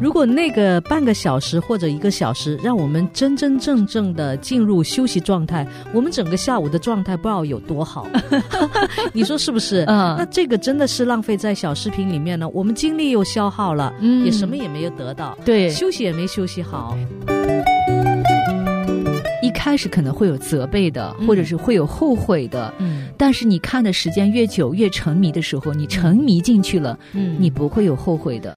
如果那个半个小时或者一个小时，让我们真真正正的进入休息状态，我们整个下午的状态不知道有多好。你说是不是？嗯那这个真的是浪费在小视频里面呢。我们精力又消耗了，嗯也什么也没有得到，对，休息也没休息好。一开始可能会有责备的，嗯或者是会有后悔的。嗯但是你看的时间越久，越沉迷的时候，你沉迷进去了，嗯你不会有后悔的。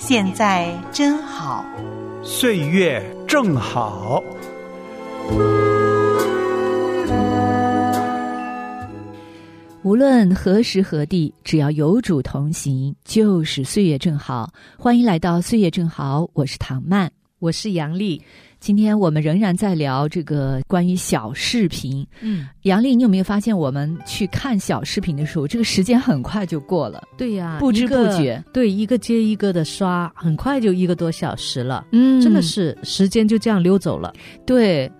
现在真好。岁月正好。无论何时何地，只要有主同行，就是岁月正好。欢迎来到岁月正好，我是唐曼。我是杨丽，今天我们仍然在聊这个关于小视频。嗯，杨丽，你有没有发现，我们去看小视频的时候，这个时间很快就过了，对呀、不知不觉。对，一个接一个的刷，很快就一个多小时了，嗯。真的是时间就这样溜走了。对。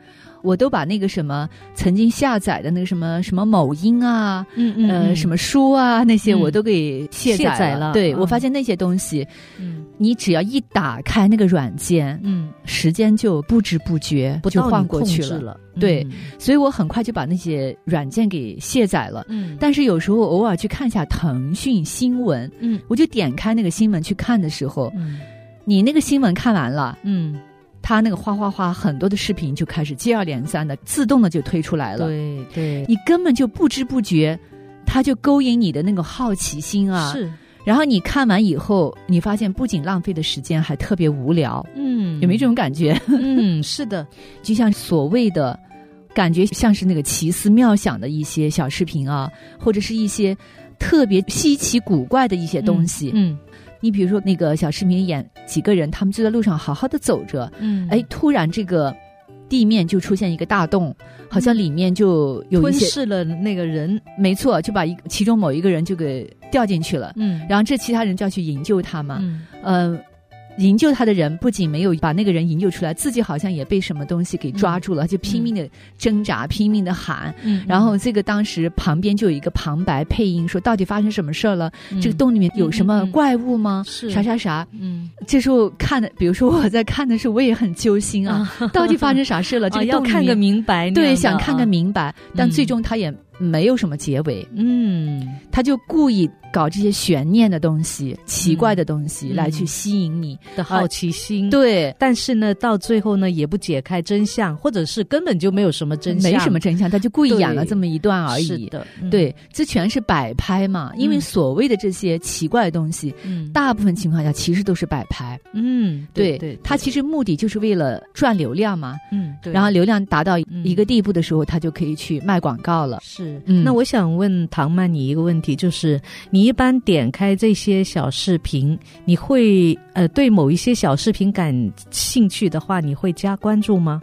我都把那个什么曾经下载的那个什么什么某音啊，嗯呃，什么书啊那些，嗯。我都给卸载了。对、嗯。我发现那些东西，嗯。你只要一打开那个软件，嗯，时间就不知不觉不就晃过去了。对嗯所以我很快就把那些软件给卸载了。嗯，但是有时候偶尔去看一下腾讯新闻，嗯我就点开那个新闻去看的时候，嗯你那个新闻看完了，嗯，他那个哗哗哗很多的视频就开始接二连三的自动的就推出来了，对对，你根本就不知不觉，他就勾引你的那个好奇心啊。是然后你看完以后，你发现不仅浪费的时间，还特别无聊，嗯，有没有这种感觉？嗯，是的，就像所谓的，感觉像是那个奇思妙想的一些小视频啊，或者是一些特别稀奇古怪的一些东西。嗯你比如说那个小视频演几个人，他们就在路上好好的走着，嗯，哎，突然这个地面就出现一个大洞，好像里面就有一些，吞噬了那个人。没错，就把一其中某一个人就给掉进去了。嗯，然后这其他人就要去营救他嘛，嗯呃，营救他的人不仅没有把那个人营救出来，自己好像也被什么东西给抓住了，就拼命的挣扎，拼命的喊。嗯，然后这个当时旁边就有一个旁白配音说，到底发生什么事儿了？这个洞里面有什么怪物吗？是啥啥啥？嗯这时候看的，比如说我在看的时候，我也很揪心啊，到底发生啥事了？这啊要看个。明白对，想看个明白，但嗯最终他也没有什么结尾，嗯他就故意搞这些悬念的东西、奇怪的东西嗯来去吸引你。的好奇心。，对，但是呢，到最后呢，也不解开真相，或者是根本就没有什么真相，没什么真相，他就故意演了这么一段而已。是的，嗯，对，这全是摆拍嘛。因为嗯所谓的这些奇怪的东西，嗯大部分情况下其实都是摆拍。嗯，对，对，他其实目的就是为了赚流量嘛。嗯，对，然后流量达到嗯一个地步的时候，他就可以去卖广告了。是，嗯那我想问唐曼你一个问题，就是你一般点开这些小视频，你会呃对某一些小视频感兴趣的话，你会加关注吗？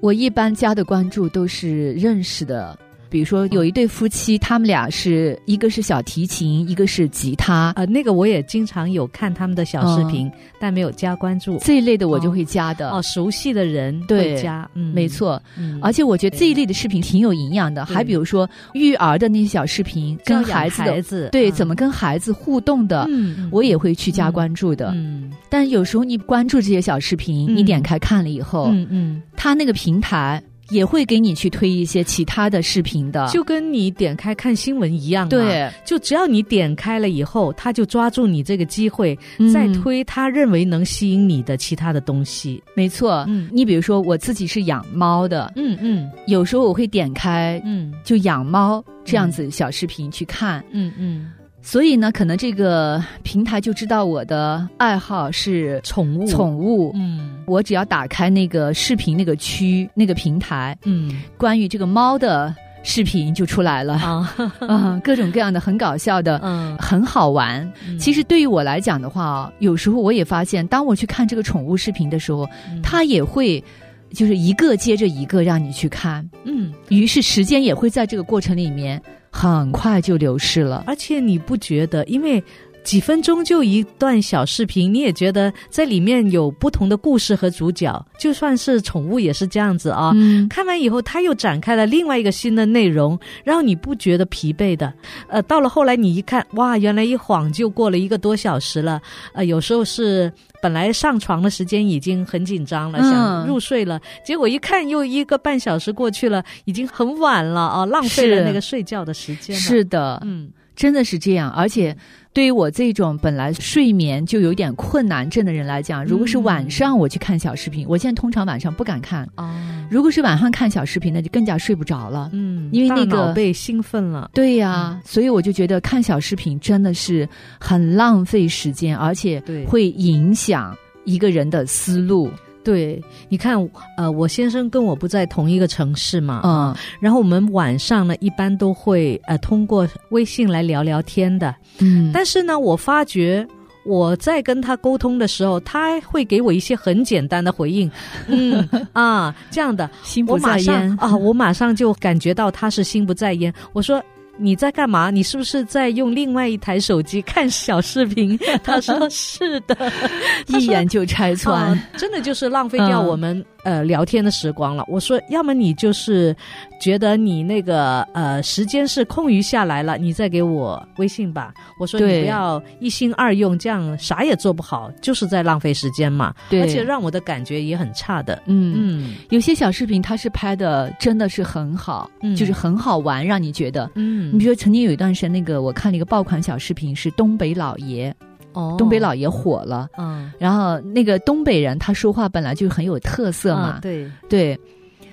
我一般加的关注都是认识的，比如说有一对夫妻，他们俩是一个是小提琴，一个是吉他，呃，那个我也经常有看他们的小视频，但没有加关注。这一类的我就会加的。哦，熟悉的人对会加，嗯，没，错，嗯，而且我觉得这一类的视频挺有营养的。还比如说育儿的那些小视频，跟孩子的孩子对嗯。怎么跟孩子互动的，我也会去加关注的。嗯。但有时候你关注这些小视频，嗯。你点开看了以后，嗯嗯，它那个平台也会给你去推一些其他的视频的。就跟你点开看新闻一样嘛，对，就只要你点开了以后，他就抓住你这个机会，嗯再推他认为能吸引你的其他的东西。没错。嗯你比如说，我自己是养猫的，嗯嗯有时候我会点开嗯就养猫这样子小视频去看。嗯嗯，所以呢，可能这个平台就知道我的爱好是宠物，宠物。嗯。我只要打开那个视频那个区那个平台，嗯。关于这个猫的视频就出来了。啊，啊，各种各样的很搞笑的，嗯。很好玩。其实对于我来讲的话啊，有时候我也发现，当我去看这个宠物视频的时候，嗯。它也会就是一个接着一个让你去看，嗯，于是时间也会在这个过程里面很快就流逝了。而且你不觉得，因为。几分钟就一段小视频，你也觉得在里面有不同的故事和主角，就算是宠物也是这样子啊。嗯，看完以后，它又展开了另外一个新的内容，让你不觉得疲惫的。呃，到了后来你一看，哇，原来一晃就过了一个多小时了。呃，有时候是本来上床的时间已经很紧张了，嗯想入睡了，结果一看又一个半小时过去了，已经很晚了啊，浪费了那个睡觉的时间了。是的，嗯真的是这样。而且对于我这种本来睡眠就有点困难症的人来讲，如果是晚上我去看小视频，我现在通常晚上不敢看。哦，如果是晚上看小视频，那就更加睡不着了。嗯，因为那个被兴奋了。对呀、所以我就觉得看小视频真的是很浪费时间，而且会影响一个人的思路。对，你看，呃，我先生跟我不在同一个城市嘛，嗯然后我们晚上呢，一般都会呃通过微信来聊聊天的。嗯，但是呢，我发觉我在跟他沟通的时候，他会给我一些很简单的回应，嗯啊这样的，心不我马上在焉啊，我马上就感觉到他是心不在焉。我说。你在干嘛？你是不是在用另外一台手机看小视频？他说是的，一眼就拆穿。啊 真的就是浪费掉嗯我们、呃聊天的时光了。我说，要么你就是觉得你那个呃时间是空余下来了，你再给我微信吧。我说你不要一心二用，这样啥也做不好，就是在浪费时间嘛。对而且让我的感觉也很差的。嗯嗯有些小视频它是拍的真的是很好，嗯就是很好玩，让你觉得。嗯你比如说，曾经有一段时间，那个我看了一个爆款小视频，是东北老爷，哦。东北老爷火了。嗯。然后那个东北人他说话本来就很有特色嘛，啊对。对。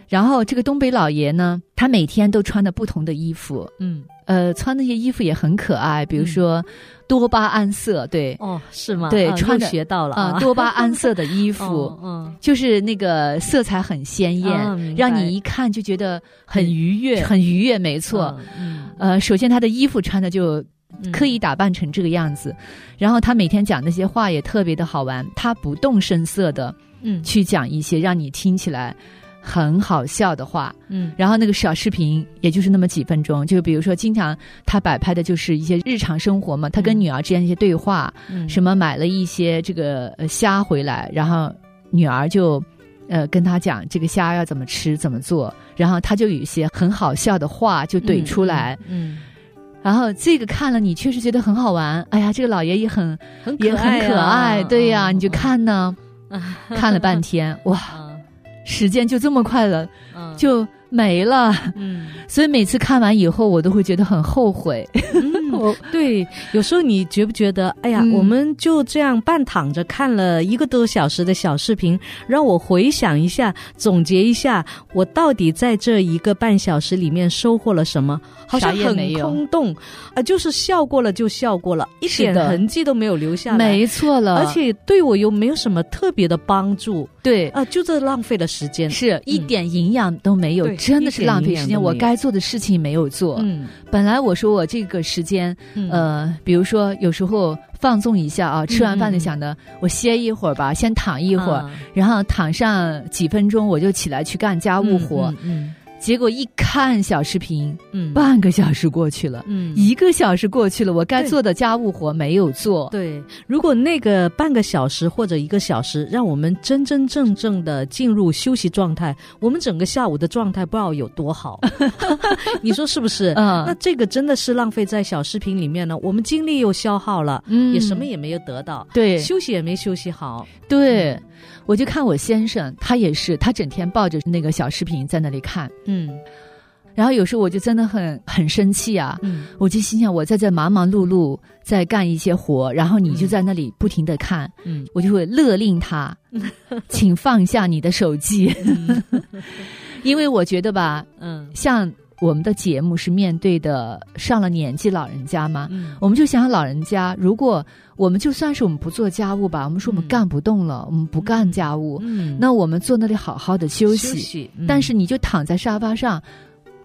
然后这个东北老爷呢，他每天都穿的不同的衣服，嗯。呃，穿那些衣服也很可爱，比如说多巴胺色，对，哦是吗？啊对穿学到了啊、多巴胺色的衣服，哦 嗯。就是那个色彩很鲜艳，啊让你一看就觉得很愉悦。很愉悦，没错。嗯呃，首先他的衣服穿的就嗯刻意打扮成这个样子，然后他每天讲那些话也特别的好玩，他不动声色的嗯。去讲一些让你听起来很好笑的话。嗯。然后那个小视频也就是那么几分钟，就比如说经常他摆拍的就是一些日常生活嘛，他跟嗯女儿之间一些对话，嗯。什么买了一些这个呃虾回来，然后女儿就呃跟他讲这个虾要怎么吃怎么做，然后他就有一些很好笑的话就怼出来，嗯然后这个看了你确实觉得很好玩，哎呀，这个老爷也很很也很可爱，对呀，你就看呢，看了半天，哇，啊时间就这么快了，嗯。就没了，嗯。所以每次看完以后，我都会觉得很后悔。我对，有时候你觉不觉得，哎呀，嗯我们就这样半躺着看了一个多小时的小视频，让我回想一下，总结一下，我到底在这一个半小时里面收获了什么？好像很空洞，啊、就是笑过了就笑过了，一点痕迹都没有留下来。没错了，而且对我又没有什么特别的帮助对。啊、就这浪费了时间。是一点营养都没有，对真的是浪费时间。我该做的事情没有做。嗯，本来我说我这个时间，嗯。呃，比如说有时候放纵一下啊，吃完饭就想着我歇一会儿吧，先躺一会儿，啊。然后躺上几分钟我就起来去干家务活。嗯结果一看小视频，嗯嗯半个小时过去了，嗯一个小时过去了，我该做的家务活没有做。对，如果那个半个小时或者一个小时，让我们真真正正的进入休息状态，我们整个下午的状态不知道有多好。你说是不是？嗯那这个真的是浪费在小视频里面呢。我们精力又消耗了，嗯也什么也没有得到，对休息也没休息好。对，我就看我先生，他也是，他整天抱着那个小视频在那里看，嗯。然后有时候我就真的很很生气啊，嗯。我就心想我在这忙忙碌碌在干一些活，然后你就在那里不停的看，嗯我就会勒令他，请放下你的手机，因为我觉得吧，嗯像我们的节目是面对的上了年纪老人家嘛，嗯。我们就想想老人家，如果我们就算是我们不做家务吧，我们说我们嗯干不动了，我们不干家务，嗯，那我们坐那里好好的休息。休息，嗯。但是你就躺在沙发上，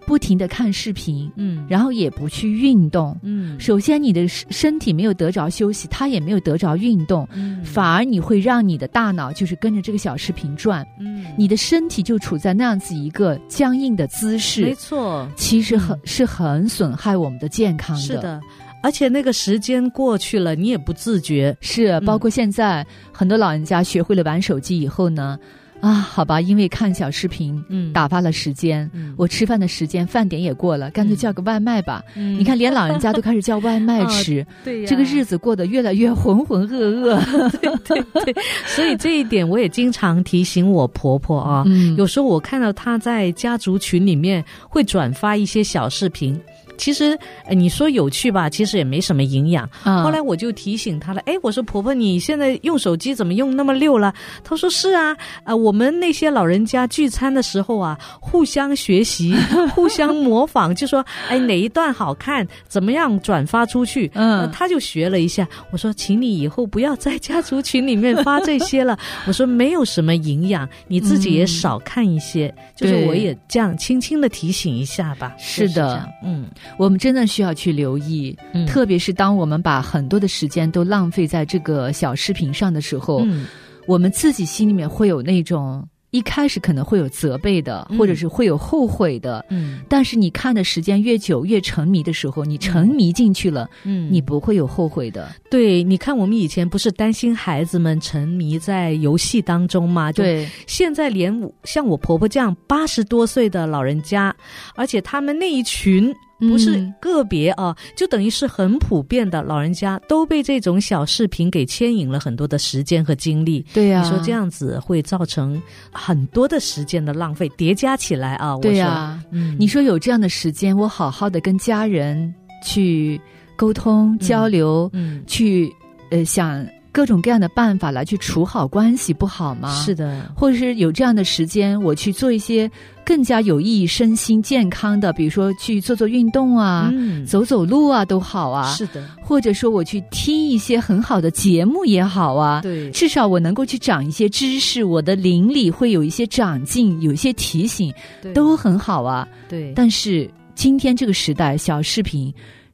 不停的看视频，嗯，然后也不去运动。嗯，首先，你的身身体没有得着休息，它也没有得着运动，嗯。反而你会让你的大脑就是跟着这个小视频转，嗯，你的身体就处在那样子一个僵硬的姿势没，错，其实很、嗯。是很损害我们的健康的。是的，而且那个时间过去了，你也不自觉。是，包括现在、很多老人家学会了玩手机以后呢，啊，好吧，因为看小视频嗯，打发了时间。嗯，我吃饭的时间，饭点也过了，干脆叫个外卖吧。嗯你看，连老人家都开始叫外卖 吃，对呀这个日子过得越来越浑浑噩噩。对对所以这一点我也经常提醒我婆婆啊。嗯有时候我看到她在家族群里面会转发一些小视频，其实呃你说有趣吧，其实也没什么营养。啊后来我就提醒她了，哎，我说婆婆，你现在用手机怎么用那么溜了？她说是啊，呃，我们那些老人家聚餐的时候啊，互相学习，互相模仿，就说哎哪一段好看，怎么样转发出去。嗯呃她就学了一下。我说，请你以后不要在家族群里面发这些了。我说没有什么营养，你自己也少看一些。就是我也这样轻轻的提醒一下吧。是的是嗯，我们真的需要去留意，嗯。特别是当我们把很多的时间都浪费在这个小视频上的时候，嗯。我们自己心里面会有那种一开始可能会有责备的，嗯。或者是会有后悔的。嗯。但是你看的时间越久，越沉迷的时候，你沉迷进去了，嗯，你不会有后悔的。对，你看我们以前不是担心孩子们沉迷在游戏当中吗？对，现在连像我婆婆这样八十多岁的老人家，而且他们那一群不是嗯。个别啊，就等于是很普遍的老人家都被这种小视频给牵引了很多的时间和精力。对呀、你说这样子会造成很多的时间的浪费，叠加起来啊，我对说呀、嗯，你说有这样的时间，我好好的跟家人去沟通、交流，嗯，去呃想各种各样的办法来去处好关系，不好吗？是的，或者是有这样的时间，我去做一些更加有益身心健康的，比如说去做做运动啊，嗯，走走路啊，都好啊。是的，或者说我去听一些很好的节目也好啊。对，至少我能够去长一些知识，我的邻里会有一些长进，有一些提醒，对都很好啊。对，但是今天这个时代，小视频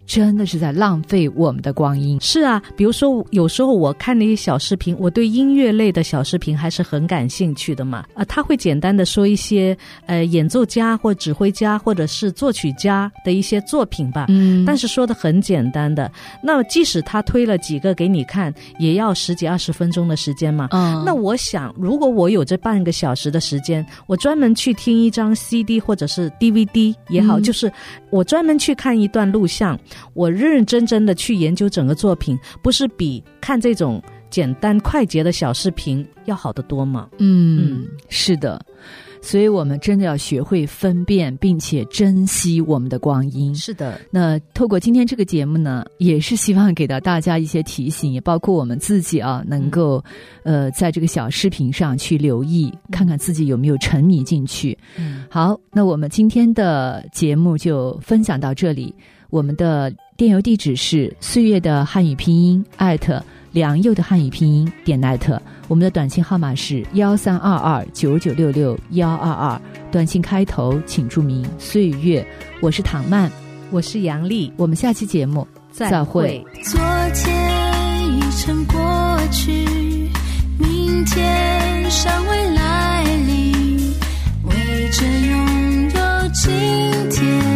真的是在浪费我们的光阴。是啊，比如说有时候我看那些小视频，我对音乐类的小视频还是很感兴趣的嘛。啊、他会简单的说一些呃演奏家或指挥家或者是作曲家的一些作品吧。嗯但是说的很简单的，那么即使他推了几个给你看，也要十几二十分钟的时间嘛。嗯那我想，如果我有这半个小时的时间，我专门去听一张 CD 或者是 DVD 也好，嗯就是我专门去看一段录像，我认认真真的去研究整个作品，不是比看这种简单快捷的小视频要好得多吗？嗯，是的，所以我们真的要学会分辨，并且珍惜我们的光阴。是的，那透过今天这个节目呢，也是希望给到大家一些提醒，也包括我们自己啊，能够、呃，在这个小视频上去留意，看看自己有没有沉迷进去。嗯，好，那我们今天的节目就分享到这里。我们的电邮地址是岁月的汉语拼音艾特良佑的汉语拼音点艾特，我们的短信号码是幺三二二九九六六幺二二，短信开头请注明岁月。我是唐曼，我是杨丽，我们下期节目再会。昨天已成过去，明天尚未来临，为着拥有今天。